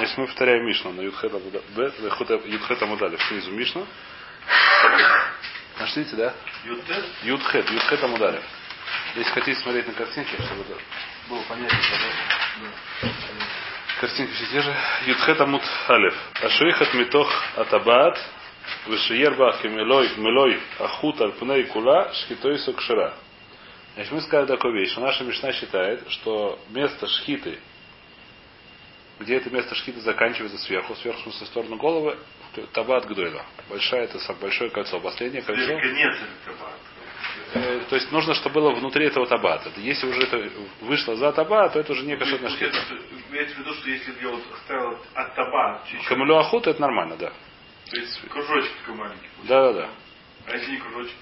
Значит, мы повторяем Мишну на Юдхета Мудали. Снизу Мишна. Нашлите, да? Юдхет. Юдхета Мудали. Если хотите смотреть на картинки, чтобы это было понятно, да? Картинки все те же. Юдхет Амут Алев. Ашрихат Митох Атабаат. Вышиерба Хемелой Мелой Ахут Альпней Кула Шхитой Сокшира. Значит, мы сказали такую вещь, что наша Мишна считает, что место шхиты, где это место шхиты заканчивается сверху, сверху в смысле, в сторону головы, табат гдойла. Большое это большое кольцо. Последнее кольцо. Табат. Э, то есть нужно, чтобы было внутри этого табата. Если уже это вышло за табат, то это уже не Ну, кошерная шхита. Имеется в виду, что если бы я вот оставил от табат чуть-чуть, Камелю охот это нормально, да. то есть кружочек такой маленький. Да, да, да. А если не кружочек,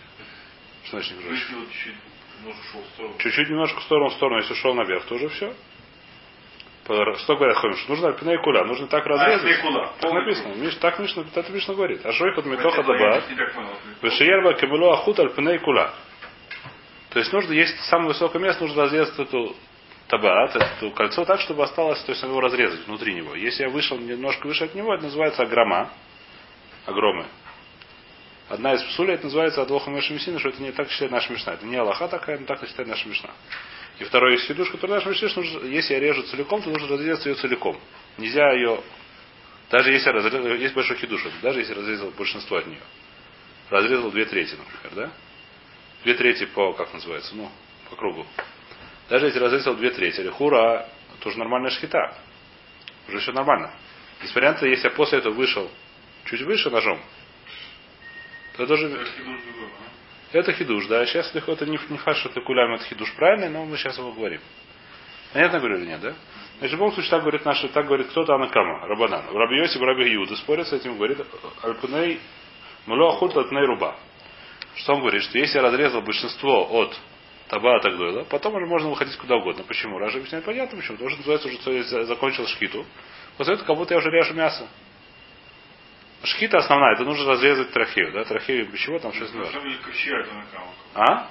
Что значит не кружочек? чуть-чуть немножко в сторону. Чуть-чуть немножко в сторону, в сторону, если ушел наверх, то уже все. Что говорят Хомиш? Нужно альпиней куля, нужно так разрезать. Так написано. Миш, так Мишна, это Мишна говорит. А шойхот так понял. Вешиерба кемело ахут альпиней куля. То есть нужно, есть самое высокое место, нужно разрезать эту табаат, это кольцо так, чтобы осталось, то есть его разрезать внутри него. Если я вышел немножко выше от него, это называется агрома. Агромы. Одна из псулей, это называется Адвоха Мешамисина, что это не так считает наша Мишна. Это не Аллаха такая, но так считает наша Мишна. И второй есть хидуш, который наша Мишна, что если я режу целиком, то нужно разрезать ее целиком. Нельзя ее, даже если разрезал, есть большой хидуш, даже если разрезал большинство от нее. Разрезал две трети, например, да? Две трети по, как называется, ну, по кругу. Даже если разрезал две трети, или хура, то уже нормальная шхита. Уже все нормально. На то, если я после этого вышел чуть выше ножом, то это уже это хидуш, да. Сейчас это не, не ты кулям это хидуш правильный, но мы сейчас его говорим. Понятно говорю или нет, да? Значит, в любом случае, так говорит наши, так говорит кто-то Анакама, Рабанан. Раби Йосиф, Раби Юда спорят с этим, говорит, Альпней, Муло Ахут Альпней Руба. Что он говорит, что если я разрезал большинство от Таба Тагдойла, потом уже можно выходить куда угодно. Почему? Ража объясняет, понятно почему. Потому что называется уже, закончил шкиту. После этого как будто я уже режу мясо. Шхита основная, это нужно разрезать трахею, да, трахею без чего там на каму. А?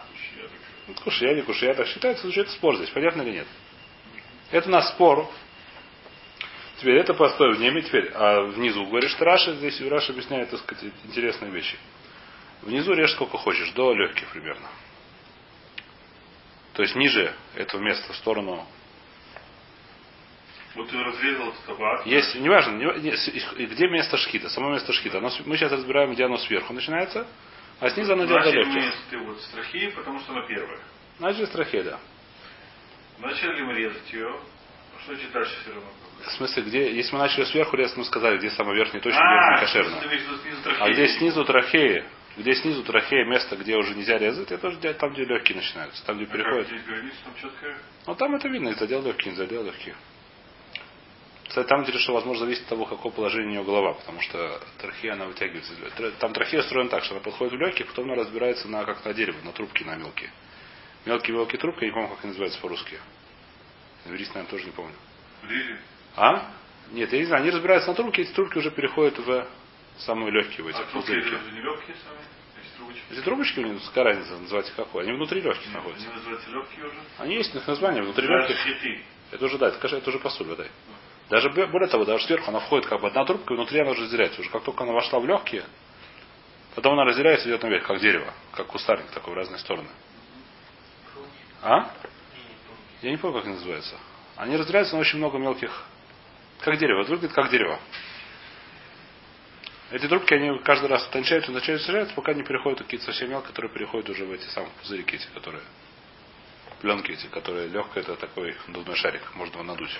Ну, קושיא, не קושיא, так считается, что это спор здесь, понятно или нет? Это у нас спор. Теперь это простое мнение, теперь, а внизу говоришь, Раши, здесь Раши объясняет, так сказать, интересные вещи. Внизу режь сколько хочешь, до легких примерно. То есть ниже этого места, в сторону. Вот ты разрезал табак. Есть, неважно, не, не, где место шкита, само место шкита. Оно мы сейчас разбираем, где оно сверху начинается, а снизу оно легких. с этой вот страхи, потому что она первая. Значит, страхе, да. Начали мы резать ее. Что значит дальше все равно? В смысле, где, если мы начали сверху резать, мы сказали, где самая верхняя точка, А, где ты трахеи. А где снизу трахеи, где снизу трахея, место, где уже нельзя резать, это уже там, где легкие начинаются, там, где А как переходят. здесь граница там четкая? Ну там это видно, задел легкий, не задел легкий. Кстати, там что, возможно, зависит от того, какое положение у нее голова, потому что трахея, она вытягивается. Там трахея устроена так, что она подходит в легких, потом она разбирается на, как на дерево, на трубки, на мелкие. Мелкие-мелкие трубки, я не помню, как они называются по-русски. Иврите, наверное, тоже не помню. А? Нет, я не знаю, они разбираются на трубки, эти трубки уже переходят в самые легкие, в эти А трубки пузырьки. это не легкие сами? Эти трубочки? Эти трубочки, у них, какая разница, называйте какой? Они внутри легких находятся. Они называются легкие уже? Они есть, у них название внутри легких. Это уже, да, это, это уже посуль, да. Даже более того, даже сверху она входит как бы одна трубка, и внутри она разделяется. Уже как только она вошла в легкие, потом она разделяется и идет наверх, как дерево, как кустарник такой в разные стороны. А? Я не помню, как они называются. Они разделяются на очень много мелких. Как дерево. Это выглядит как дерево. Эти трубки, они каждый раз утончаются, утончаются, утончаются, пока не переходят какие-то совсем мелкие, которые переходят уже в эти самые пузырики эти, которые пленки эти, которые легкие, это такой надувной шарик, можно его надуть.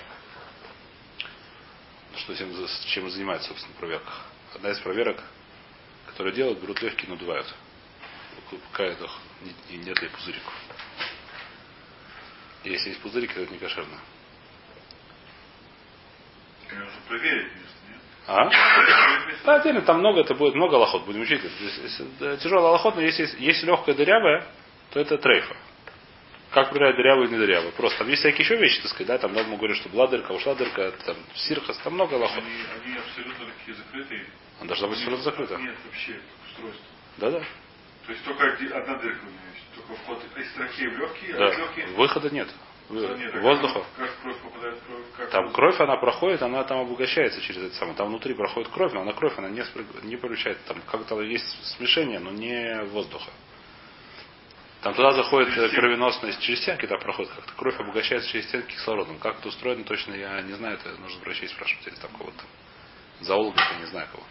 Что чем и занимается, собственно, в проверках. Одна из проверок, которую делают, берут легкие и надувают. Пока это не- не- нет ли пузыриков. И Если есть пузырики, то это не кошерно. Нужно проверить место, нет? А? Да, отдельно там много, это будет много лохот, будем учить. Тяжелый лохот, но если, если легкая дырявая, то это трейфа. Как проверять дырявую и не дырявую? Просто там есть всякие еще вещи, так сказать, да, там много говорят, что была дырка, ушла дырка, там сирхас, там много лохот. Они, они абсолютно такие закрытые. Она должна быть Они- абсолютно закрыта. Нет, вообще, устройство. Да-да. То есть только одна дырка у меня есть. Только вход из трахеи в легкие, а Да. легких Выхода нет. Нет, а воздуха. Как кровь попадает в кровь? Как Там кровь, она проходит, она там обогащается через это самое. Там внутри проходит кровь, но она кровь, она не, не получает. Там как-то есть смешение, но не воздуха. Там туда заходит э, кровеносность, через стенки там проходит как-то. Кровь обогащается через стенки кислородом. Как это устроено, точно я не знаю. Это нужно врачей спрашивать, или там кого-то. Зоолога, я не знаю кого.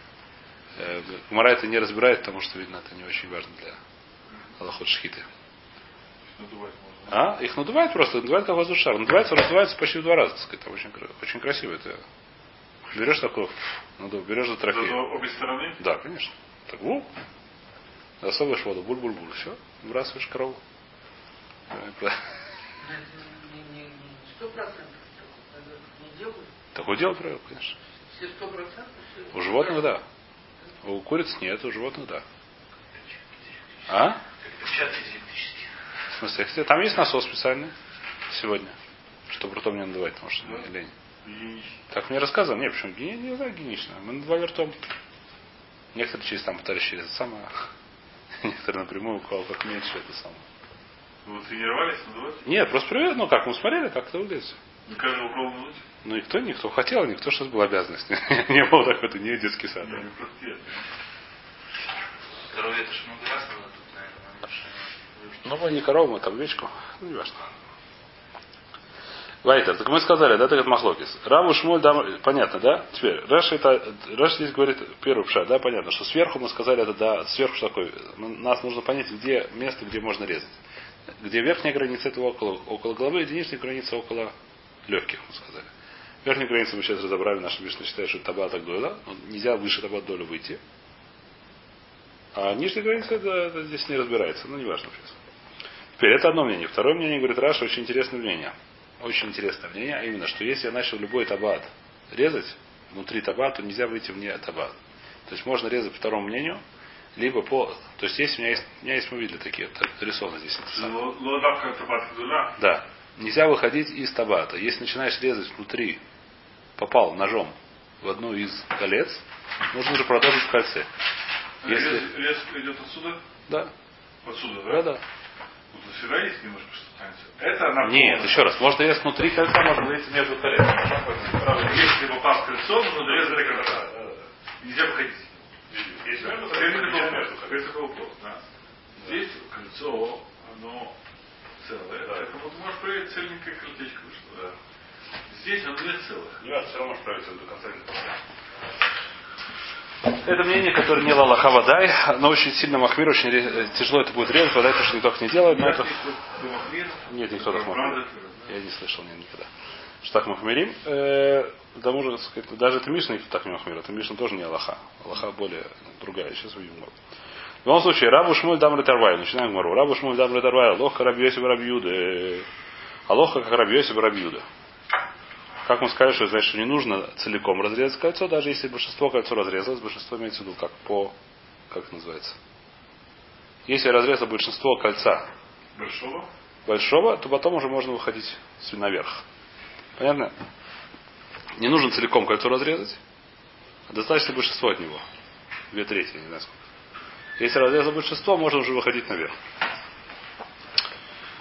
Э, Гмара это не разбирает, потому что, видно, это не очень важно для Аллахот Шхиты. А? Их надувают просто, надувают как воздушный шар. Надувается, раздувается почти в два раза, так сказать. Там очень, очень красиво это. Берешь такой, надув, берешь за трофей. Обе стороны? Да, конечно. Так, у, засовываешь воду, буль-буль-буль, все, выбрасываешь корову. Э, такого не делают. Такое дело правило, конечно. Все все- У животных да. У куриц нет, у животных да. А? В смысле, если- там есть насос специальный сегодня, чтобы ртом не надувать, потому что мне лень. Так мне рассказывал, не, почему не, не знаю, гигиенично. Мы надували ртом. Некоторые через там пытались через это самое. Некоторые напрямую, у кого как меньше это самое. Вы тренировались надувать? Нет, просто привет, ну как, мы смотрели, как это выглядит. Не каждого пробовал надуть? Ну никто, никто хотел, никто сейчас была обязанность. Не было так, это не детский сад. Не, не я. Корове это ж много раз надо тут, наверное, Ну, мы не корову, мы там овечку. Ну, не важно. Вайтер, так мы сказали, да, так это Махлокис. Раву Шмуль, да, понятно, да? Теперь, Раш это, Раш здесь говорит первый пша, да, понятно, что сверху мы сказали, это да, сверху что такое, Ну, нас нужно понять, где место, где можно резать. Где верхняя граница, это около, около головы, и нижняя граница около легких, мы сказали. Верхнюю границу мы сейчас разобрали, наша Мишна считает, что таба так доля, но нельзя выше таба долю выйти. А нижняя граница, это, это здесь не разбирается, ну, не важно сейчас. Теперь это одно мнение. Второе мнение, говорит Раша, очень интересное мнение. Очень интересное мнение, а именно, что если я начал любой табат резать, внутри табат, то нельзя выйти вне табат. То есть можно резать по второму мнению, либо по... То есть есть у меня есть, у меня есть мы видели такие, так, нарисовано здесь. Табат гдула. Да. Нельзя выходить из табата. Если начинаешь резать внутри, попал ножом в одну из колец, нужно же продолжить в кольце. Если... Рез, рез идет отсюда? Да. Отсюда, да? Да, да. Вот всегда есть немножко что танец. Это она Нет, еще раз. Можно резать внутри кольца, можно резать между колец. Если попал в кольцо, нужно резать до конца. Нельзя выходить. Здесь такого плохо. Да. Здесь кольцо, оно целое. Поэтому ты можешь проверить цельненькое колечко вышло. Да. Здесь оно не целое. Не все равно справиться до конца это мнение, которое не Лалаха Вадай, но очень сильно Махмир, очень ре- тяжело это будет резать, Вадай тоже никто так не делает, но это... Нет, никто так Махмир. Я не слышал нет, никогда. Что так Махмирим. Э, же, так сказать, даже это Мишна так не Махмир. Это Мишна тоже не Аллаха. Аллаха более другая. Сейчас увидим. В любом случае, Рабу Шмуль Дамры Тарвай. Начинаем Гмару. Рабу Шмуль Дамры Тарвай. Алоха Рабьёсиб Рабьюда. Алоха как Рабьёсиб Рабьюда. Как мы сказали, что значит, что не нужно целиком разрезать кольцо, даже если большинство кольцо разрезалось, большинство имеется в виду как по, как это называется. Если я разрезал большинство кольца Большого? большого, то потом уже можно выходить наверх. Понятно? Не нужно целиком кольцо разрезать, а достаточно большинство от него. Две трети, не знаю сколько. Если разрезал большинство, можно уже выходить наверх.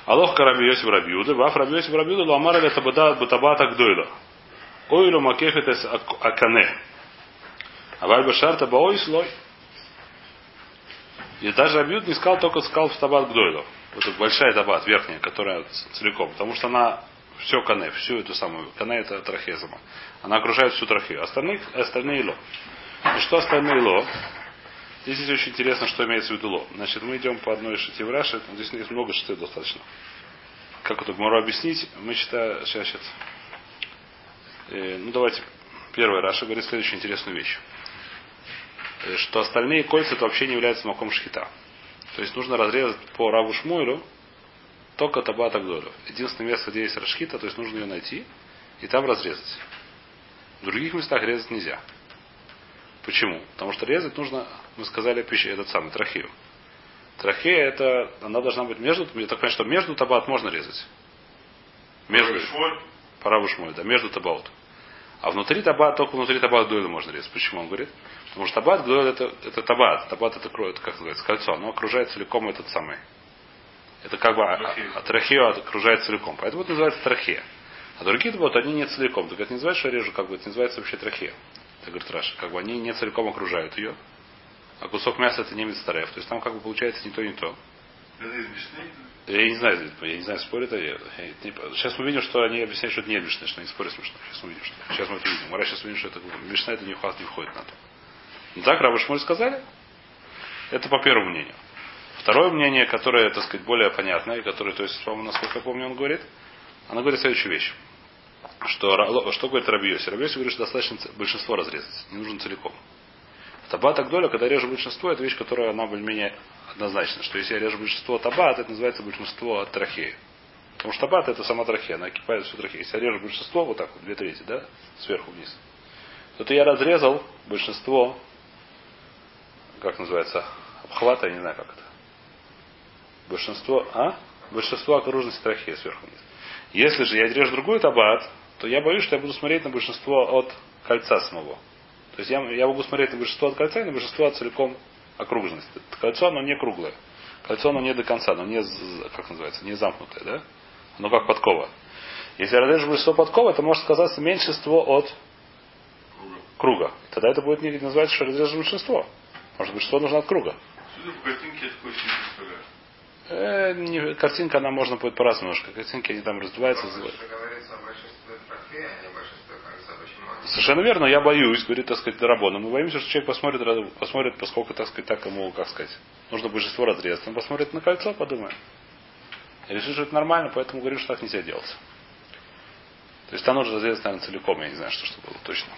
Алох Караби Йосиф Рабиуда, Ваф Раби Йосиф Рабиуда, Ламар или Табада Батабата Гдойла. Ойлу Макефетес Акане. А Вальба Шарта Баой слой. И даже Абьюд не сказал, только сказал в табат Гдойло. Вот эта большая табат, верхняя, которая целиком. Потому что она все кане, всю эту самую. Кане это трахезама. Она окружает всю трахею. Остальные, остальные ло. И что остальные ло? Здесь есть очень интересно, что имеется в виду ло. Значит, мы идем по одной шите в Раши. Здесь есть много шитей достаточно. Как это могу объяснить? Мы считаем, сейчас, сейчас. Э, ну, давайте. Первый Раша говорит следующую интересную вещь. Э, Что остальные кольца это вообще не являются маком шхита. То есть нужно разрезать по Раву Шмуэлю только табата гдолю. Единственное место, где есть рашхита, то есть нужно ее найти и там разрезать. В других местах резать нельзя. Почему? Потому что резать нужно, мы сказали, пища, этот самый, трахею. Трахея это, она должна быть между, я так понимаю, что между табат можно резать. Между, Шволь. по Раву Шмуэлю, да, между табаот. А внутри табат, только внутри табат гдойла можно резать. Почему он говорит? Потому что табат гдойла это, это табат. Табат это, это как называется, кольцо. Оно окружает целиком этот самый. Это как бы а- Трахею. а, трахею окружает целиком. Поэтому это называется трахея. А другие вот они не целиком. Так это не называется, что я режу, как бы это называется вообще трахея. Так говорит Раша. Как бы они не целиком окружают ее. А кусок мяса это не мицтарев. То есть там как бы получается не то, не то. Это? Я не знаю, я не знаю, спорят они. Сейчас мы видим, что они объясняют, что это не Мишна, что они спорят смешно. Сейчас мы видим, что. Сейчас мы это видим. Мара сейчас увидим, что это Мишна это не входит, не входит на то. Ну так, Раба Шмуль сказали? Это по первому мнению. Второе мнение, которое, так сказать, более понятное, которое, то есть, по-моему, насколько я помню, он говорит, она говорит следующую вещь. Что, что говорит Рабиоси? Рабиоси говорит, что достаточно большинство разрезать, не нужно целиком. Таба так доля, когда режу большинство, это вещь, которая она более-менее однозначна. Что если я режу большинство табат, это называется большинство от трахеи. Потому что табат это сама трахея, она кипает всю трахею. Если я режу большинство, вот так вот, две трети, да, сверху вниз, то ты я разрезал большинство, как называется, обхвата, я не знаю как это. Большинство, а? Большинство окружности трахеи сверху вниз. Если же я режу другой табат, то я боюсь, что я буду смотреть на большинство от кольца самого. То есть я, я могу смотреть на большинство от кольца и на большинство от целиком окружности. Кольцо, оно не круглое. Кольцо, оно не до конца, оно не, как называется, не замкнутое, да? Оно как подкова. Если я разрежу большинство подкова, это может сказаться меньшинство от круга. Тогда это будет не называется, что разрежу большинство. Может большинство нужно от круга. Судя по картинке, я такой. Э, не- картинка, она можно будет по-разному немножко. Картинки, они там раздуваются. Что говорится о большинстве Совершенно верно, я боюсь, говорит, так сказать, Дарабона. Мы боимся, что человек посмотрит, посмотрит, поскольку, так сказать, так ему, как сказать, нужно большинство разрезать. Он посмотрит на кольцо, подумает. И решит, что это нормально, поэтому говорит, что так нельзя делать. То есть там нужно разрезать, наверное, целиком, я не знаю, что, что было точно.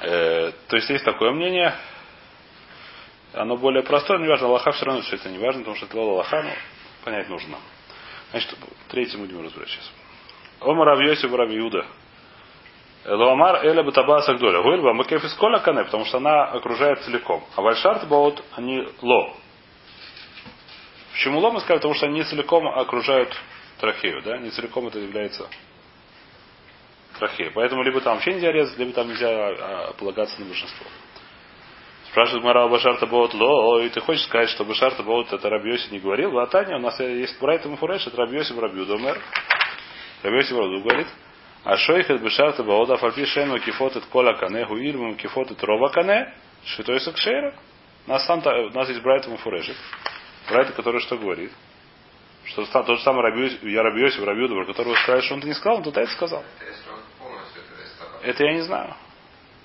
Э, то есть есть такое мнение. Оно более простое, но не важно. Все равно все это не важно, потому что это Аллаха, но понять нужно. Значит, третий будем разбирать сейчас. Омар Равьоси Раби Юда. Лоамар Эля Батаба Сагдоля. Гуэльба Макеф из Коля Кане, потому что она окружает целиком. А Вальшарт Баот они ло. Почему ло мы сказали? Потому что они целиком окружают трахею, да? Не целиком это является трахеей. Поэтому либо там вообще нельзя резать, либо там нельзя а, полагаться на большинство. Спрашивает Мара Башарта Баот Ло, и ты хочешь сказать, что Башарта Баот это Рабиоси не говорил? А Таня, у нас есть Брайт Муфуреш, это Рабиоси Рабиуда Мэр. Рабиоси Рабиуда говорит, а шойхет Башарта Баот Афальпи Шену Кифот от Кола Кане, Гуильму Кифот от Рова Кане, что есть Кшейра. У нас, сам, у нас есть Брайт Муфурешет. Брайт, который что говорит? Что тот же самый Рабиоси, я Рабиоси Рабиуда, про которого сказали, что он это не сказал, он тут это сказал. Это я не знаю.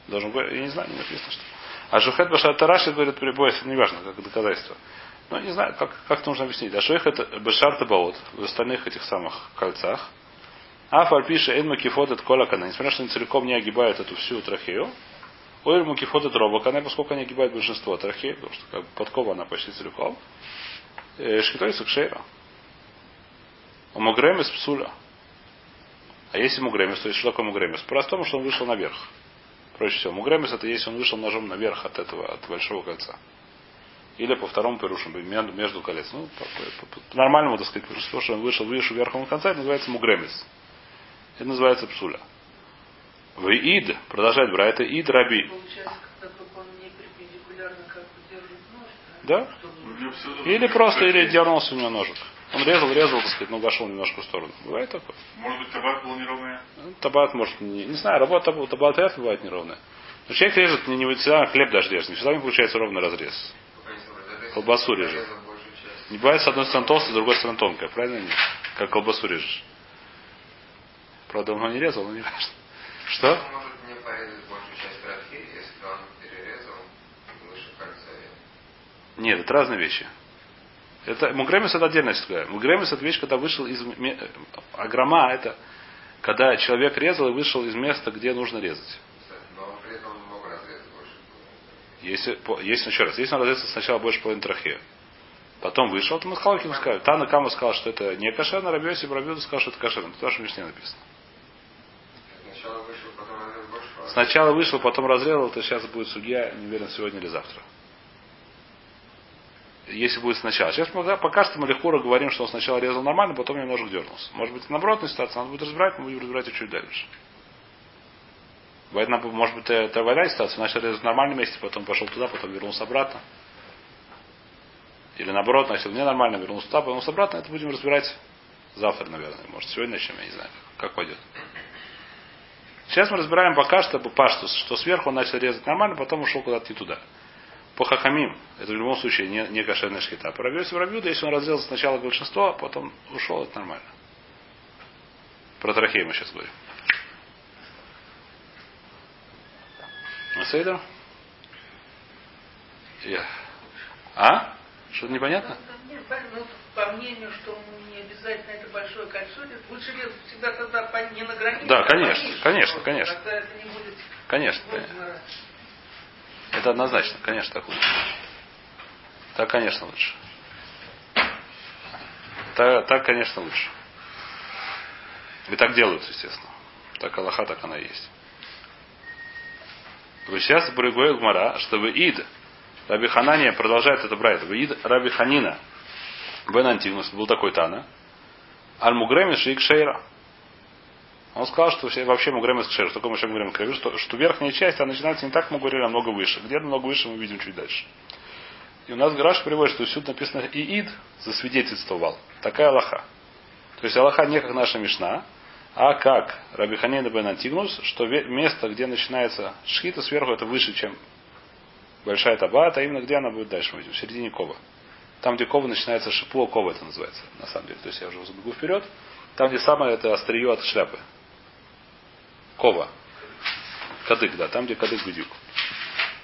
Должен быть, я не знаю, не написано, что. А Шухет Башар Тараши говорит, прибой, это неважно, как доказательство. Ну, не знаю, как, как это нужно объяснить. А Шухет Башар Табаот в остальных этих самых кольцах. А Фальпиша Эйн Макифот от Колакана, несмотря что они целиком не огибают эту всю трахею, Ойр Макифот от Робакана, поскольку они огибают большинство трахеи, потому что как бы, подкова она почти целиком. Э, Шкитой Сакшейра. У Мугремис Псуля. А если Мугремис, то есть что такое Мугремис? По-простому, что он вышел наверх. Проще всего. Мугремис это если он вышел ножом наверх от этого, от большого кольца. Или по второму перушу, между колец. Ну, по, по- по- по нормальному, так сказать, то, что он вышел выше верхнего конца, это называется мугремис. Это называется псуля. В ид, продолжает брать, это ид раби. Получается, когда только он не перпендикулярно как бы держит нож, Да? Или просто, или дернулся у него ножик. Он резал, резал, так сказать, но вошел немножко в сторону. Бывает такое. Может быть, табак был неровный? Ну, Табат может, не, не знаю, работа таб- табат вряд ли бывает неровная. Но человек режет, не, не всегда хлеб даже режет, не всегда не получается ровный разрез. Колбасу режет. Не бывает с одной стороны толстая, с другой стороны тонкая, правильно? Нет? Как колбасу режешь. Правда, он его не резал, но не важно. Что? Он может не порезать большую часть трахеи, если он перерезал выше кольца. Нет, это разные вещи. Это, мугремис это отдельная история. Мугремис это вещь, когда вышел из... Агрома это когда человек резал и вышел из места, где нужно резать. Но при этом он мог разрезать больше. Если, если еще раз, если он разрезал сначала больше половины трахеи, потом вышел, то мы Халкин сказали. Тана Кама сказал, что это не кошерно, Рабиоси Рабиуда сказал, что это кошерно. Это тоже в Мишне написано. Сначала вышел, потом разрезал больше. а Сначала вышел, потом разрезал, то сейчас будет судья, не уверен, сегодня или завтра. Если будет сначала. Сейчас мы, да, пока что мы легко говорим, что он сначала резал нормально, потом немножко дернулся. Может быть, наоборотная ситуация, надо будет разбирать, мы будем разбирать чуть дальше. Надо- может быть, это двойная ситуация, начал резать в нормальном месте, потом пошел туда, потом вернулся обратно. Или наоборот, носил ненормально, вернулся туда, вернулся обратно, это будем разбирать завтра, наверное. Может, сегодня начнем, я не знаю, как пойдет. Сейчас мы разбираем пока что по пашту, что сверху он начал резать нормально, потом ушел куда-то не туда. По хакамим, это в любом случае не, не кошерная шкита. По Рабиосе Рабиуда, если он разрезал сначала большинство, а потом ушел, это нормально. Про трахей мы сейчас говорим. Сейдер? Я. А? Что-то непонятно? По мнению, что не обязательно это большое кольцо, лучше резать всегда тогда по- не на границе. Да, а конечно, пониже. конечно, конечно. Тогда это не будет Конечно, сложно. Это однозначно, конечно, так лучше. Так, конечно, лучше. Так, так, конечно, лучше. И так делают, естественно. Так Аллаха, так она есть. То сейчас говорит Гмара, чтобы Ид, Раби Ханания продолжает это брать. Ид Раби Ханина, Бен Антигнус, был такой Тана, Аль Мугремис Шейк Шейра. Он сказал, что вообще Мугремис Кшер, что такое вообще Мугремис Кшер, что, что верхняя часть, она начинается не так Мугрем, а много выше. Где-то много выше мы видим чуть дальше. И у нас Гараш приводит, что всюду написано Иид засвидетельствовал. Такая Аллаха. То есть Аллаха не как наша Мишна, а как Раби Ханина бен Антигнус, что место, где начинается шхита сверху, это выше, чем большая табат, а именно где она будет дальше, мы видим, в середине кова. Там, где кова начинается шипуа кова, это называется, на самом деле. То есть я уже забегу вперед. Там, где самое это острие от шляпы. Кова. Кадык, да, там, где кадык бедюк.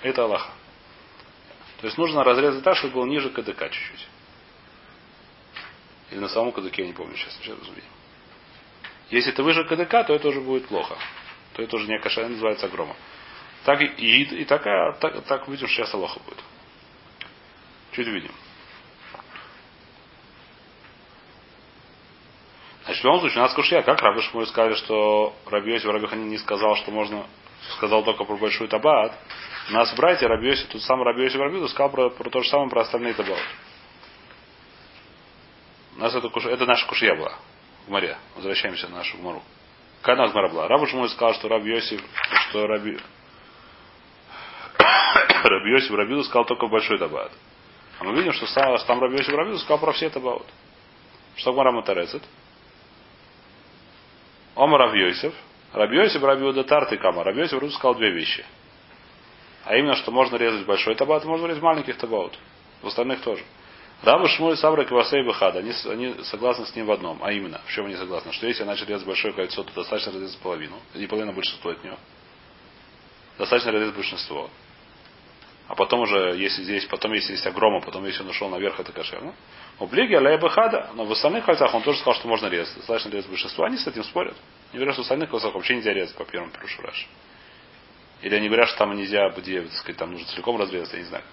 Это Аллаха. То есть нужно разрезать так, чтобы был ниже кадыка чуть-чуть. Или на самом кадыке, я не помню сейчас, сейчас увидим. Если это выше КДК, то это уже будет плохо. То это уже не каша, называется грома. Так и, и, и такая, так, так видим, что сейчас Алоха будет. Чуть видим. Значит, в любом случае, у нас кушья. Как Рабы Шмуй сказали, что Рабиоси Раби Ханин не сказал, что можно, сказал только про большой табат. У нас братья Рабиоси, тут сам Рабиоси Рабиду сказал про, про то же самое про остальные табаты. У нас это, куш... это наша кушья была в море. Возвращаемся на нашу гмору. Какая нас гмора была? Рабу Шмуй сказал, что Раби Йосиф, что Раби... Раби Йосиф Рабиду сказал только большой табат. А мы видим, что сам, сам Раби Йосиф Рабиду сказал про все табаот. Что гмора Матарецет? Ома. Раби Йосиф Рабиуда Тарты Кама. Йосиф Рабиду сказал две вещи. А именно, что можно резать большой табат, можно резать маленьких табаот. В остальных тоже. Рабу Шмуль Сабра Квасей Бахад, они, они согласны с ним в одном, а именно, в чем они согласны, что если я начал резать большое кольцо, то достаточно разрезать половину, не половина, большинство от него. Достаточно разрезать большинство. А потом уже, если здесь, потом если есть огрома, потом если он ушел наверх, это кошерно. У Блиги Аля Бахада, но в остальных кольцах он тоже сказал, что можно резать. Достаточно резать большинство. Они с этим спорят. Не говорят, что в остальных кольцах вообще нельзя резать по первому пирушу Раши. Или они говорят, что там нельзя, где, так сказать, там нужно целиком разрезать, я не знаю.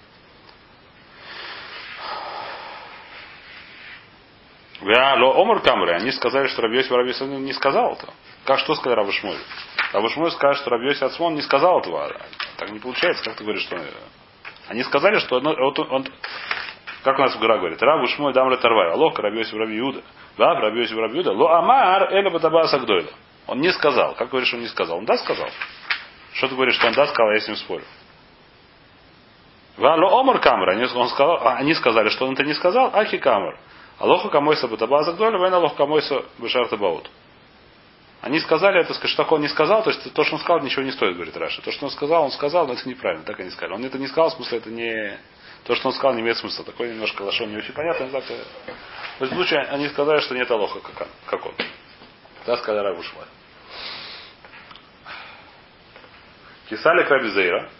Омар Камры, они сказали, что Рабьёси Рабьёси не сказал это. Как что сказал Рабы Шмуль? Рабы Шмуль скажет, что Рабьёси Ацмон не сказал этого. Так не получается, как ты говоришь, что... Они сказали, что одно, вот он, как у нас в Гора говорит, Рабу Шмуль Дамра Тарвай, Алох Рабьёси Раби Юда. Да, Рабьёси Раби Юда. Ло Амар Эля Батаба Сагдойла. Он не сказал. Как говоришь, он не сказал? Он да сказал. Что ты говоришь, что он да сказал, а я с ним спорю. Вало Омар Камер, они, он сказал, а они сказали, что он это не сказал, Ахи Камер. Алоха камойса батабаза гдоля, вен алох камойса бешарта баут. Они сказали это, что такое он не сказал, то есть то, что он сказал, ничего не стоит, говорит Раша. То, что он сказал, он сказал, но это неправильно, так они сказали. Он это не сказал, в смысле, это не... То, что он сказал, не имеет смысла. Такой немножко лошон не очень понятно. Так, то есть в случае они сказали, что нет Алоха, как, как он. Да, сказали Рабу Шмаль. Кисалик Рабизейра.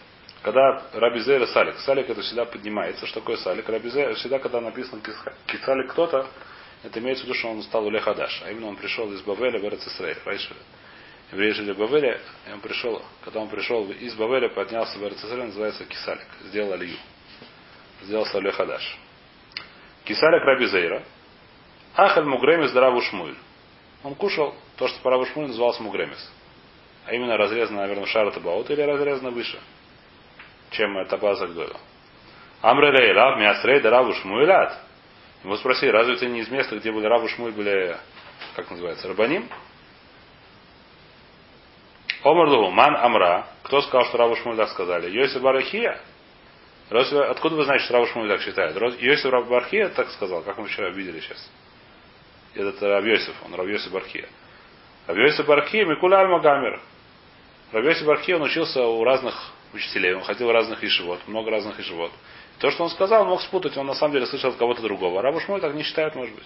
Когда Раби Зейра Салик. Салик это всегда поднимается. Что такое Салик? Раби Зейра, всегда, когда написано Кисалик кто-то, это имеется в виду, что он стал Уле Хадаш. А именно он пришел из Бавеля в Эрцисрей. Раньше евреи жили в Бавеле, и он пришел, когда он пришел из Бавеля, поднялся в Эрцисрей, называется Кисалик. Сделал Алию. Сделался Уле Хадаш. Кисалик Раби Зейра. Ахаль Мугремис Шмуль. Он кушал то, что по Раву Шмуль Мугремис. А именно разрезано, наверное, шара табаут или разрезано выше чем Табаза Гдоля. Амрелей Рав Миасрей да Раву Шмуэлят. Его спросили, разве это не из места, где были Раву Шмуэль были, как называется, Рабаним? Омар Ман Амра. Кто сказал, что Раву Шмуэль так сказали? Йоси Барахия. Йосиф- Откуда вы знаете, что Рав Шмуль так считает? Йосиф Бархия так сказал, как мы вчера видели сейчас. Этот Рав Йосиф, он Рав Йосиф Бархия. Рав Йосиф Бархия Микуля Альма Гамер. Рав Йосиф Бархия, он учился у разных учителей, он ходил в разных ишевод, много разных ишевод. То, что он сказал, он мог спутать, он на самом деле слышал от кого-то другого. А Рав Шмуль так не считает, может быть.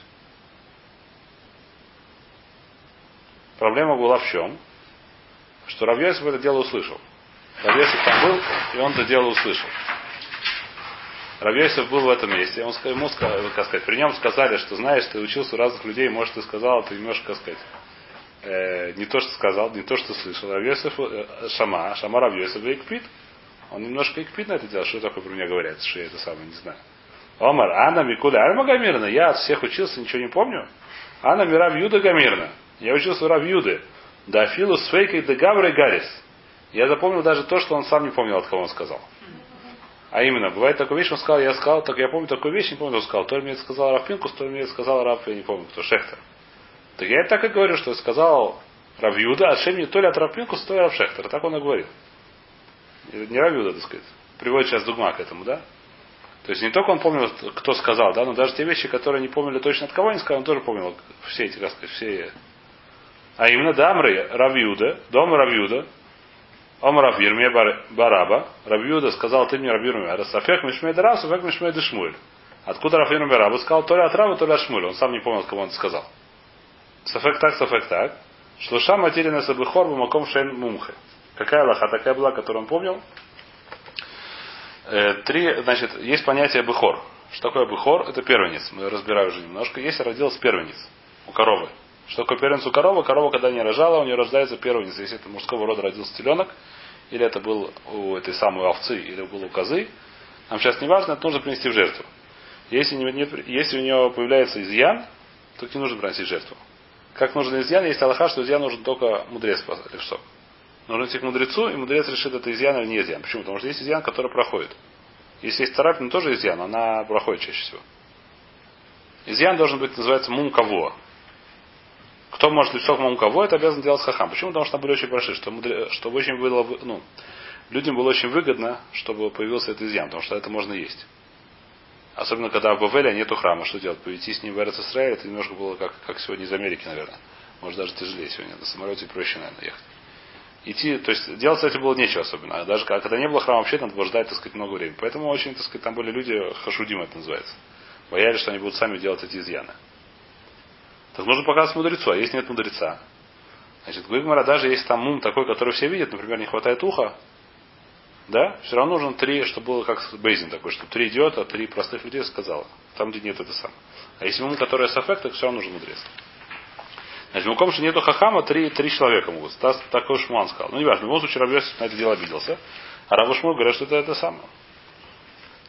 Проблема была в чем? Что Рав Йосиф это дело услышал. Рав Йосиф там был, и он это дело услышал. Рав Йосиф был в этом месте, он ему, как сказать, при нем сказали, что знаешь, ты учился у разных людей, может, ты сказал, ты немножко, как сказать, э, не то, что сказал, не то, что слышал. Рав Йосиф, э, Шама, Шама Рав Йосиф и Икпит. Он немножко Икпит на это дело, что такое про меня говорят, что я это самое не знаю. Омар, Анна Микуля Альма Гамирна, я от всех учился, ничего не помню. Анна Мирав Юда Гамирна. Я учился у Рав Юды. Да Филу с Фейкой де Гаврой Гарис. Я запомнил даже то, что он сам не помнил, от кого он сказал. А именно, бывает такая вещь, он сказал, я сказал, так я помню такую вещь, не помню, кто сказал. То ли мне это сказал Раф Пинкус, то ли мне это сказал Раф, я не помню, кто, Шехтер. Так я так и говорю, что сказал Рав Юда, а мне то ли от Раф Пинкус, то ли Рав Шехтер. Так он и говорил. Не Рав Юда, так сказать. Приводит сейчас Дугма к этому, да? То есть не только он помнил, кто сказал, да, но даже те вещи, которые не помнили точно от кого они сказали, он тоже помнил все эти, как сказать, все. А именно Дамры Равьюда, дом Равьюда, Ом Рав Ирмия Бар- Бараба, Равьюда сказал, ты мне Рав Ирмия, Расафек Мишмей Дарав, Сафек Мишмей Дешмуль. Откуда Рав Ирмия Бараба сказал, то ли от Рава, то ли от Шмуля. Он сам не помнил, кого он это сказал. Сафек так, Сафек так. Шлуша материна Сабыхор Бумаком Шейн Мумхе. Какая лоха такая была, которую он помнил? Э, Три, значит, есть понятие быхор. Что такое быхор? Это первенец. Мы разбираем уже немножко. Если родился первенец у коровы. Что такое первенец у коровы? Корова, когда не рожала, у нее рождается первенец. Если это мужского рода родился теленок, или это был у этой самой овцы, или был у козы, нам сейчас не важно, это нужно принести в жертву. Если, не- не- если у нее появляется изъян, то не нужно приносить жертву. Как нужен изъян, есть аллаха, что изъян нужен только мудрец что. Нужно идти к мудрецу, и мудрец решит, это изъян или не изъян. Почему? Потому что есть изъян, который проходит. Если есть царапина, тоже изъян, она проходит чаще всего. Изъян должен быть, называется мум кого. Кто может лицо к мум кого, это обязан делать хахам. Почему? Потому что там были очень большие, что, мудре- чтобы очень было, ну, людям было очень выгодно, чтобы появился этот изъян, потому что это можно есть. Особенно, когда в Бавеле нету храма, что делать? Повести с ним в Эрец это немножко было как, как сегодня из Америки, наверное. Может, даже тяжелее сегодня. На самолете проще, наверное, ехать идти, то есть делать с было нечего особенно. Даже когда не было храма, вообще надо было ждать, так сказать, много времени. Поэтому очень, так сказать, там были люди, хашудим это называется. Боялись, что они будут сами делать эти изъяны. Так нужно показывать мудрецу, а если нет мудреца. Значит, Гуигмара, даже если там мум такой, который все видят, например, не хватает уха, да, все равно нужно три, чтобы было как бейзин такой, чтобы три идиота, три простых людей сказала. Там, где нет это сам. А если мум, который сафек, так все равно нужен мудрец. Значит, в что нету хахама, три, три человека могут. Так, такой Шмуан сказал. Ну, не важно, в любом случае Рабьес на это дело обиделся. А Рабу Шмур говорят, что это это самое.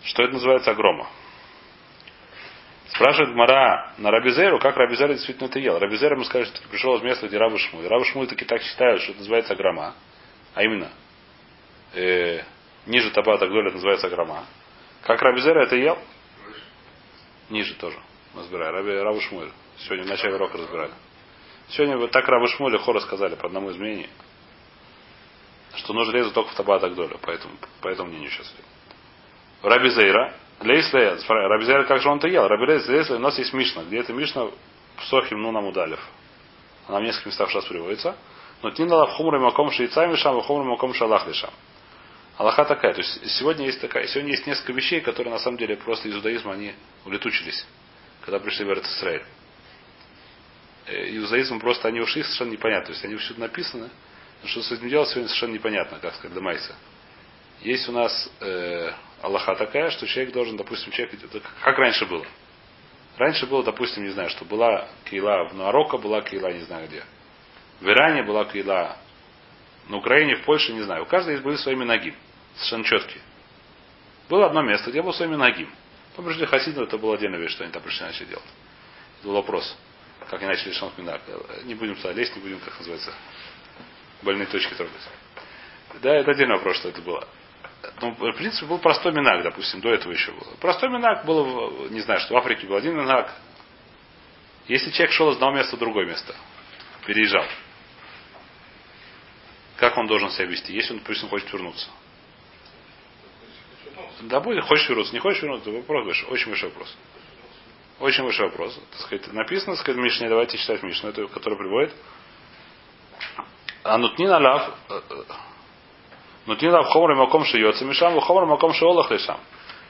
Что это называется огрома. Спрашивает Мара на Рабизеру, как Рабизер действительно это ел. Рабизер ему скажет, что пришел из места, где Рабу Шмуль. Рабу Шмуль таки так считают, что это называется агрома. А именно, э, ниже Табата Гдоля называется агрома. Как Рабизер это ел? Ниже тоже. Мы разбираем. Раби, Рабу Шмуль. Сегодня в начале урока разбирали. Сегодня вот так Рабу Шмуль и Хора сказали по одному из мнений, что нужно резать только в Табат Агдоля, поэтому, по этому мнению сейчас. Раби Зейра, Лейслея, Раби Зейра, как же он это ел? Раби Лейслея, у нас есть Мишна, где это Мишна в Сохим Нунам Удалев. Она в нескольких местах сейчас приводится. Но Тнинала в Хумре Маком Шейца Мишам, в Хумре Маком Шалах Лишам. Аллаха такая. То есть сегодня есть такая, сегодня есть несколько вещей, которые на самом деле просто из иудаизма они улетучились, когда пришли в Израиль. Иудаизм просто они ушли совершенно непонятно. То есть они всюду написаны, но что с этим делать сегодня совершенно непонятно, как сказать, Дамайса. Есть у нас э, Аллаха такая, что человек должен, допустим, человек, это как раньше было. Раньше было, допустим, не знаю, что была кейла в Марокко, была кейла не знаю где. В Иране была кейла, на Украине, в Польше, не знаю. У каждого есть были своими ноги, совершенно четкие. Было одно место, где был своими ноги. По пришли хасиду, это была отдельная вещь, что они там пришли начали делать. Это был вопрос. Как они начали шанс минак. Не будем туда лезть, не будем, как называется, больные точки трогать. Да, это отдельный вопрос, что это было. Ну, в принципе, был простой минак, допустим, до этого еще было. Простой минак было, в- не знаю, что в Африке был один минак. Если человек шел из одного места в другое место, переезжал, как он должен себя вести, если он, допустим, хочет вернуться? Да будет, хочешь вернуться, не хочешь вернуться, вопрос большой, очень большой вопрос. Очень большой вопрос. Так сказать, написано, так сказать, Мишне, давайте читать Мишну, эту, которая приводит. А нутнин алав, э, э, нутнин алав хомр и маком шиется мишам, хомр маком шиолах лишам.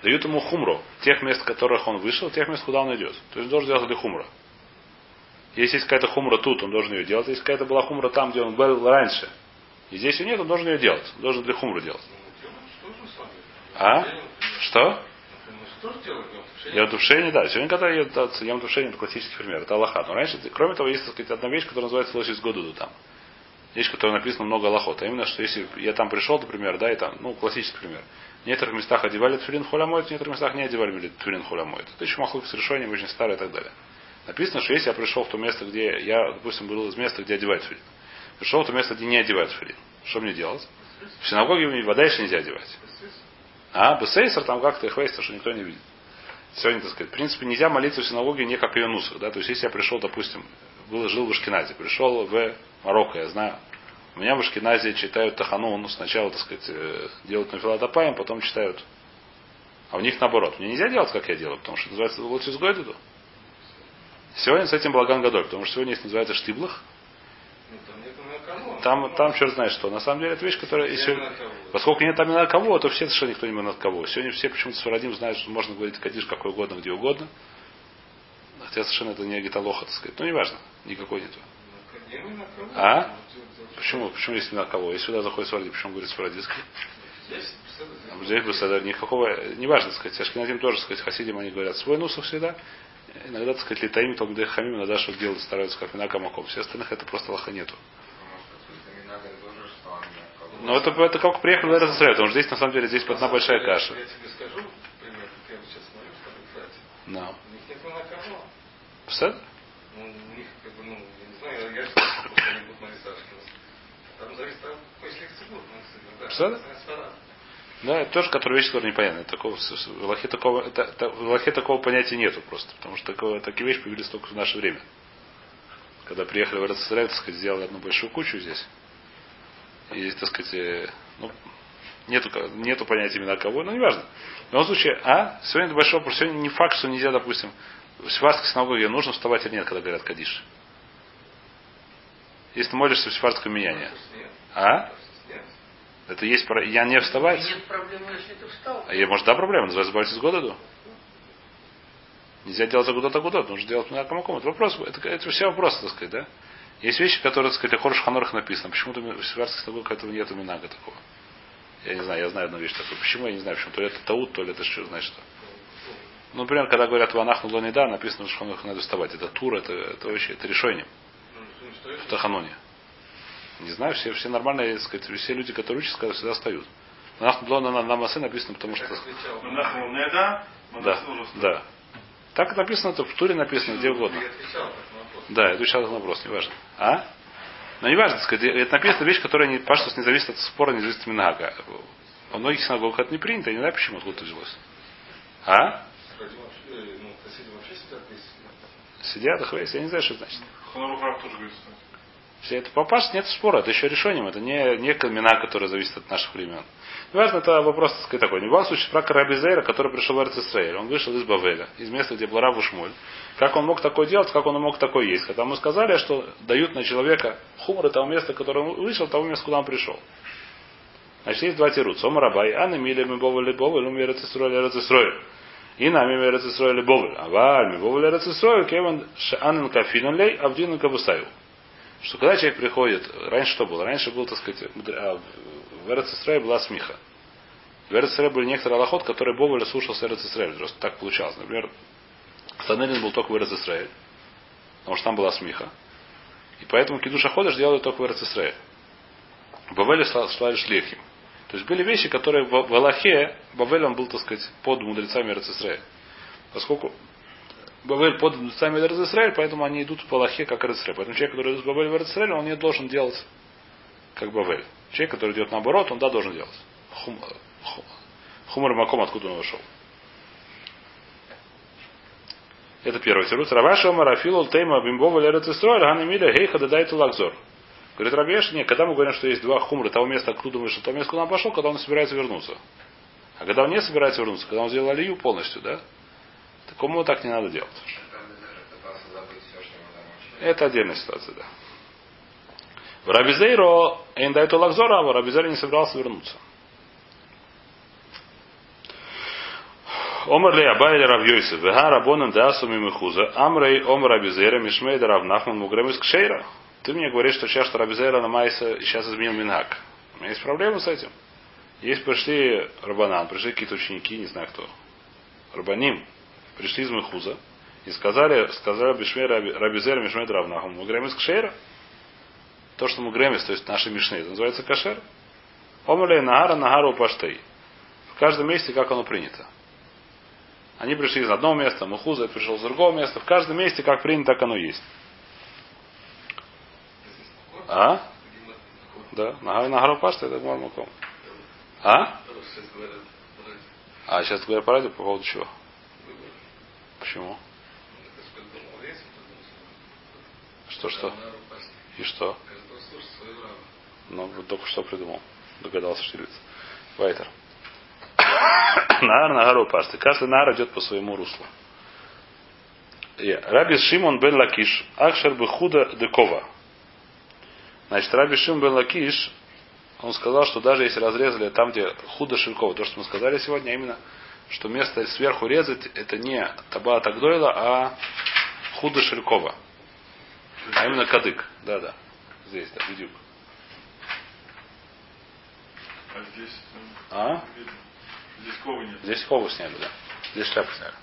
Дают ему хумру, тех мест, которых он вышел, тех мест, куда он идет. То есть он должен делать для хумра. Если есть какая-то хумра тут, он должен ее делать. Если какая-то была хумра там, где он был раньше, и здесь ее нет, он должен ее делать. Он должен для хумры делать. А? Что? Я тушение, да. Сегодня, когда ем тушение, это классический пример. Это Аллаха. Но раньше, кроме того, есть, так сказать, одна вещь, которая называется лошадь году там. Вещь, которая написана много Аллахот. А именно, что если я там пришел, например, да, и там, ну, классический пример. В некоторых местах одевали тфилин холямоид, в некоторых местах не одевали тфилин холямоид. Это еще махлук с решением, очень старое и так далее. Написано, что если я пришел в то место, где я, допустим, был из места, где одевают тфилин. Пришел в то место, где не одевают тфилин. Что мне делать? В синагоге вода еще нельзя одевать. А, бесейсер там как-то хвейстер, что никто не видит. Сегодня, так сказать, в принципе, нельзя молиться в синагоге не как ее нусах, да, то есть если я пришел, допустим, был, жил в Ашкеназе, пришел в Марокко, я знаю, у меня в Ашкеназе читают Тахану, ну, сначала, так сказать, э, делают на филатопаем, потом читают. А у них наоборот. Мне нельзя делать, как я делаю, потому что называется лучше с Гойдуду. Сегодня с этим Балаган Гадоль, потому что сегодня есть называется штиблах, там, там черт знает что. На самом деле это вещь, которая... Если, поскольку нет там на кого, то все совершенно никто не над кого. Сегодня все почему-то с Фарадим знают, что можно говорить кадиш какой угодно, где угодно. Хотя совершенно это не агиталоха, так сказать. Ну, неважно. Никакой нету. А? Почему? Почему есть на кого? Если сюда заходит Сварди, почему говорит Сварадиский? Здесь бы никакого, неважно, так сказать, Ашкиназим тоже, так сказать, хасидим, они говорят свой нусах всегда. Иногда, так сказать, летаим, толмидей хамим, иногда что делают, стараются как вина камаком. Все остальных это просто лоха нету. Но это, это как приехали в Эрцисрай, потому что здесь на самом деле здесь одна большая каша. Я тебе скажу, пример, я сейчас смотрю в. No. У них нет на кого. Все? Ну, у них, как бы, ну, я не знаю, я что просто они будут молиться Ашкиназ. Там зависит какой лекции будут, ну, да. Что? Да, это тоже, которая вещь, которая непонятна. Такого, в Аллахе такого, это, в Аллахе такого понятия нету просто. Потому что такого, такие вещи появились только в наше время. Когда приехали в Эрцисрай, так сказать, сделали одну большую кучу здесь. И, так сказать, э, ну, нету, нету понятия именно кого, но неважно. В любом случае, а, сегодня это большой вопрос. Сегодня не факт, что нельзя, допустим, в сифарской синагоге нужно вставать или нет, когда говорят кадиш. Если ты молишься в сифарском менянии. А? Это есть я не вставать. Нет проблемы, если ты встал. А я, может, да, проблема, называется Бальтис года. Нельзя делать за куда-то куда нужно делать на кому Это вопрос, это, это все вопросы, так сказать, да? Есть вещи, которые, так сказать, о Хорш Ханорах написано. Почему-то в Севарских синагогах этого нет Минага такого. Я не знаю, я знаю одну вещь такую. Почему, я не знаю, почему. То ли это таут, то ли это что, знаешь что. Ну, например, когда говорят в Анахну Лонида, написано, что Ханорах надо вставать. Это тур, это, это вообще, это решение. В Таханоне. Не знаю, все, все нормальные, так сказать, все люди, которые учатся, всегда встают. Анахну Лона на Намасе написано, потому что... Да, да. Так написано, это в Туре написано, где угодно. Да, я отвечал на вопрос, не важно. А? Но не важно, сказать, это написано вещь, которая не, паштус не зависит от спора, не зависит от Минага. Во многих синагогах это не принято, я не знаю, почему откуда это взялось. А? Сидят, охвейс, я не знаю, что это значит. Все это попасть нет спора, это еще решением, это не, не камена, которая зависит от наших времен. Неважно, это вопрос так сказать, такой. В любом случае, про Раби Зейра, который пришел в Эрцисраэль, он вышел из Бавеля, из места, где был Раву Шмуль. Как он мог такое делать, как он мог такое есть. Когда мы сказали, что дают на человека хумор того места, которое он вышел, того места, куда он пришел. Значит, есть два тирут. Сома Рабай, а на миле мы бовали бовали, умер Эрцисраэль, Эрцисраэль. И нами мы Эрцисраэль, бовали. А валь мы бовали Эрцисраэль, кеван шанен кафинан лей, авдинан кабусаю. Что когда человек приходит, раньше что было? Раньше был, так сказать, а, в Эрцисраэль была смеха. В Эрцисраэль были некоторые аллахот, которые Боваля слушался Эрцисраэль. Просто так получалось. Например, Санелин был только в Эрцисраэль, потому что там была смеха. И поэтому Кидуша Ходыш делали только в Эрцисраэль. Бавеле слали шлехим. То есть были вещи, которые в, Аллахе Бавель он был, так сказать, под мудрецами Эрцисраэль. Поскольку Бавель под мудрецами Эрцисраэль, поэтому они идут по Аллахе как Эрцисраэль. Поэтому человек, который идет в Бавель в Эрцисраэль, он не должен делать как Бавель. Человек, который идет наоборот, он да должен делать. Хум, חומרי מקום, откуда он вышел. Это первый תירוץ. רב אשי אמר אפילו תימא מבבל לארץ ישראל הני מילי היכא דדעתו לחזור. Говорит Рав Аши, нет, когда мы говорим, что есть два חומרא того места, откуда вышел, того места, куда он пошел, когда он собирается вернуться. А когда он не собирается вернуться, когда он сделал алию полностью, да, такому так не надо делать. Это отдельная ситуация, да. ורבי זירא אין דעתו לחזור הוה, а а Раби Зейра не собирался вернуться. Омар ли Абай или Рав Йосиф, Вега Рабонан Дасу Мимихуза, Амрей Омар Рабизейра, Мишмей Рав Нахман Мугремис Кшейра. Ты мне говоришь, что сейчас что Рабизейра на Майса сейчас изменил Минхак. У меня есть проблемы с этим. Есть пришли Рабанан, пришли какие-то ученики, не знаю кто. Рабаним, пришли из Михуза и сказали, сказали Бишмей Рабизейра, Мишмей Рав Нахман Мугремис Кшейра. То, что Мугремис, то есть наши мишны, это называется кашер. Омалей Нагара Нагару Паштей. В каждом месте, как оно принято. Они пришли из одного места, Мухуза пришел из другого места. В каждом месте, как принято, так оно есть. А? Да, на, на Гарупаште это Мармаком. А? А, сейчас говорят по радио по поводу чего? Почему? Что, что? И что? Ну, только что придумал. Догадался Штирлиц. ווייטער. נהרא נהרא ופשטיה. Каждый נהר идет по своему руслу. רבי שמעון בן לקיש, אכשר בחודא דכובעא. Значит, Раби Шимон бен Лакиш, он сказал, что даже если разрезали там, где חודו של כובע, то, что мы сказали сегодня, а именно, что место сверху резать, это не טבעת הגדולה, а худо шелькова. А именно кадык. Да, да. Здесь, да, видюк. А здесь, ну, А? Здесь ковы нет. Здесь кову сняли, да. Здесь шляпу сняли.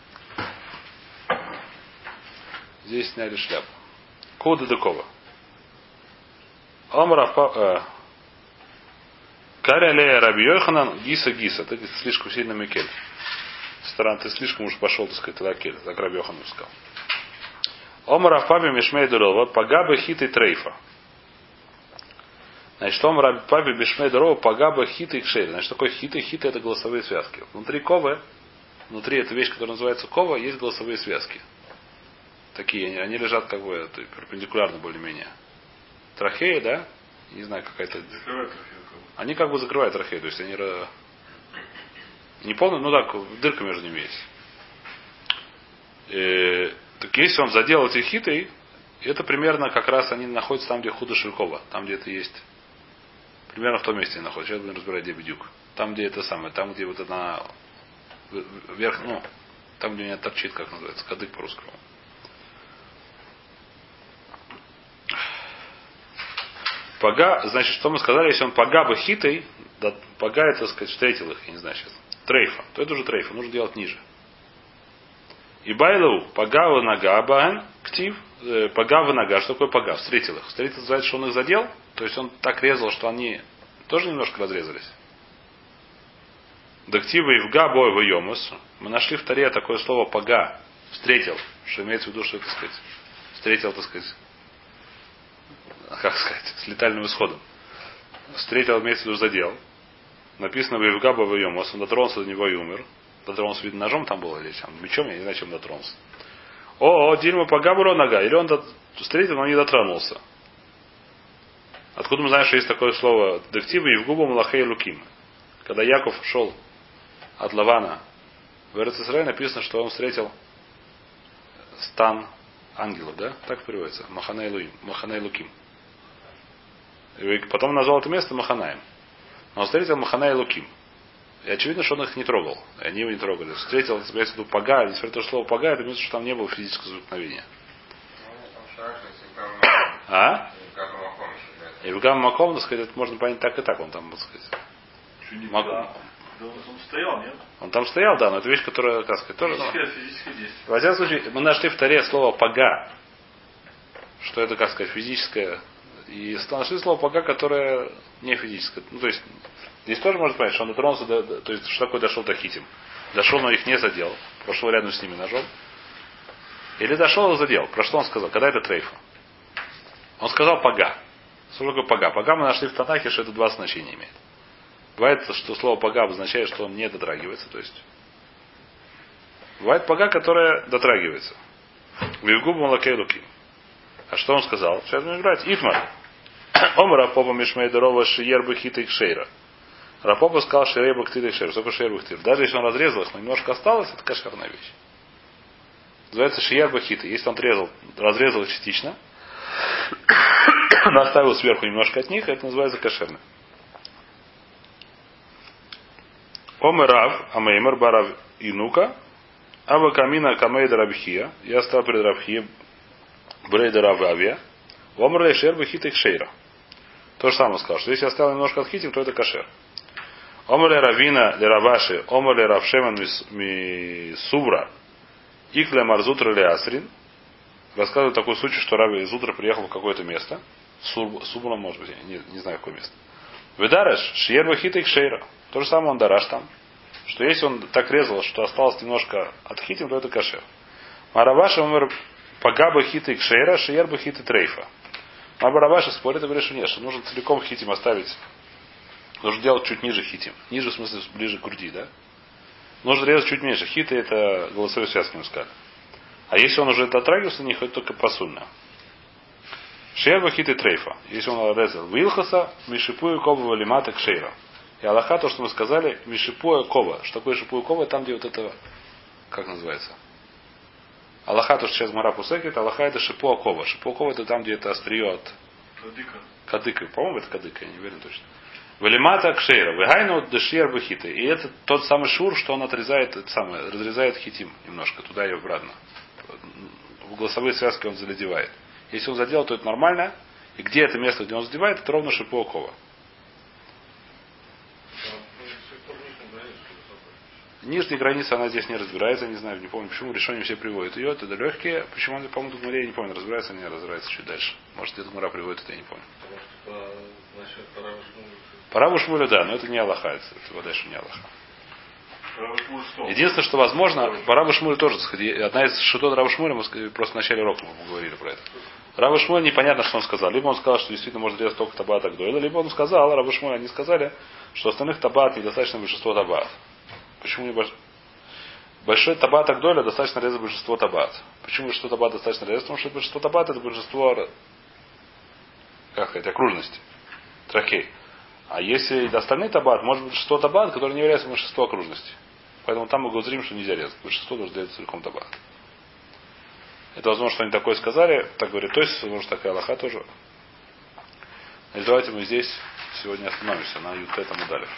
Здесь сняли шляпу. Кода до кова. Э, Каря Лея Раби Йоханан Гиса Гиса. Ты слишком сильно Микель. Странно, ты слишком уж пошел, так сказать, лакель, так Раби Йоханан сказал. Омар Афаби Мишмей Дурова, Пагаба Хиты Трейфа. Значит, Омар Афаби Мишмей Дурова, Пагаба Хиты Кшейр. Значит, такое хиты? Хиты это голосовые связки. Внутри ковы, внутри этой вещь, которая называется кова, есть голосовые связки. Такие, они, они лежат как бы перпендикулярно более-менее. Трахея, да? Не знаю, какая-то... Они как бы закрывают трахею, то есть они не полные, ну так, дырка между ними есть. Э, так если он задел эти хиты, это примерно как раз они находятся там, где худо Шелькова. Там, где это есть. Примерно в том месте они находятся. Сейчас будем разбирать, где бедюк. Там, где это самое. Там, где вот она вверх, ну, там, где у меня торчит, как называется, кадык по-русскому. Пага, значит, что мы сказали, если он пага бы хитой, да, пага это, так сказать, встретил их, я не знаю сейчас, трейфа, то это уже трейфа, нужно делать ниже. И байлау, пагава нога, баэн, ктив, э, пагава нога, что такое пага? Встретил их. Встретил, значит, что он их задел, то есть он так резал, что они тоже немножко разрезались. Дактива и вга бой в йомус. Мы нашли в таре такое слово пага, встретил, что имеется в виду, что, так сказать, встретил, так сказать, как сказать, с летальным исходом. Имеется в виду, задел. Написано в Евгаба в Йомос, он дотронулся до него и умер. Дотронулся, видно, ножом там было или чем, мечом, я не знаю, чем дотронулся. О, о Дильма по Габру нога. Или он дот- встретил, но не дотронулся. Откуда мы знаем, что есть такое слово дектива и в Малахей Луким. Когда Яков шел от Лавана в Эрцисрай, написано, что он встретил стан ангелов, да? Так переводится. Маханей Луим. Маханей Луким. И потом назвал это место Маханаем. Но он встретил Маханай Луким. И очевидно, что он их не трогал. И они его не трогали. Встретил, имеется в виду пага, несмотря на то, что слово пага, это имеется, что там не было физического возникновения. Ну, в А? в Маком. И в Гамма Маком, так сказать, это можно понять так и так. Он там, так сказать. Да он, стоял, нет? Он там стоял, да, но это вещь, которая, как сказать, тоже. ну, Физическое, физическое действие. Во всяком случае, мы нашли в таре слово пага. Что это, как сказать, физическое. И нашли слово пага, которое не физическое. Ну, то есть, здесь тоже можно понять, что он дотронулся до, до- то есть, что такое дошел до хитим. Дошел, но их не задел. Прошел рядом с ними ножом. Или дошел и задел. Про что он сказал? Когда это трейфа? Он сказал пага. Что такое пага? Пага мы нашли в Танахе, что это два значения имеет. Бывает, что слово пага обозначает, что он не дотрагивается, то есть Бывает пага, которая дотрагивается. Вивгуб молокей луки. А что он сказал? Сейчас будем брать. Итмар. Омара попа мишмей дорова шиер и кшейра. Рапопа сказал и шер. Что такое шерей бактир? Даже если он разрезал их, но немножко осталось, это кошерная вещь. Называется шияр бахита. Если он отрезал, разрезал частично, но оставил сверху немножко от них, это называется кошерно. Омер Рав, Амеймер, Барав Инука, Ава Камина Камейда Рабхия, я стал перед Рабхия, Брейда Рававия, Омер Лешер Бахита Шейра. То же самое сказал, что если оставил немножко от хитим, то это кошер. Омер Ле Равина Ле Раваши, Омер Ле Равшеман Мисубра, Икле Марзутра Ле Асрин, рассказывает такой случай, что Раби из утра приехал в какое-то место, Субра, может быть, не, не знаю какое место. Ведареш, Шиерба Хита и Шейра. То же самое он дараш там. Что если он так резал, что осталось немножко от хитим, то это кашер. Мараваша умер Пагаба хита и кшейра, шиерба хита трейфа. А Барабаша спорит и говорит, что нет, что нужно целиком хитим оставить. Нужно делать чуть ниже хитим. Ниже, в смысле, ближе к груди, да? Нужно резать чуть меньше. Хиты это голосовые связки, мы сказали. А если он уже дотрагивался на них, это только посульно. Шерба хиты трейфа. Если он резал Вилхаса, Мишипую Коба Лимата Кшейра. И Аллаха, то, что мы сказали, Мишипуя Кова. Что такое Шипуя Кова? Там, где вот это, как называется? Аллаха, то, что сейчас Мара Пусекет, Аллаха это Шипуа Кова. Шипуа Кова это там, где это острие от Кадыка. кадыка. По-моему, это кадыка, я не уверен точно. Велимата Кшейра. Вегайну Дешьер Бахиты. И это тот самый шур, что он отрезает, это самое, разрезает хитим немножко, туда и обратно. В голосовые связки он задевает. Если он задел, то это нормально. И где это место, где он задевает, это ровно Шипуа Кова. Нижняя граница, она здесь не разбирается, не знаю, не помню, почему решение все приводят ее, это легкие, почему он, по-моему, тут я не помню, разбирается или не разбирается чуть дальше. Может, где-то Мура приводит, это я не помню. По Раву Шмулю, да, но это не Аллаха, это, это дальше не Аллаха. Единственное, что возможно, по Раву Шмулю тоже, одна из шутот Раву Шмуля, мы просто в начале урока мы говорили про это. Раву Шмуль непонятно, что он сказал. Либо он сказал, что действительно может резать только табата Гдойла, либо он сказал, Раву Шмуль, они сказали, что остальных табат недостаточно большинство табат. Почему не больш... Большой табат Агдоля достаточно резать большинство табат. Почему большинство табат достаточно резать? Потому что большинство табат это большинство как сказать, окружности. Трахей. А если остальные табат, может быть большинство табат, которые не являются большинство окружности. Поэтому там мы говорим, что нельзя резать. Большинство должно делать целиком табат. Это возможно, что они такое сказали. Так говорит, то есть, может, такая лоха тоже. Значит, давайте мы здесь сегодня остановимся на Ютетам Удалев.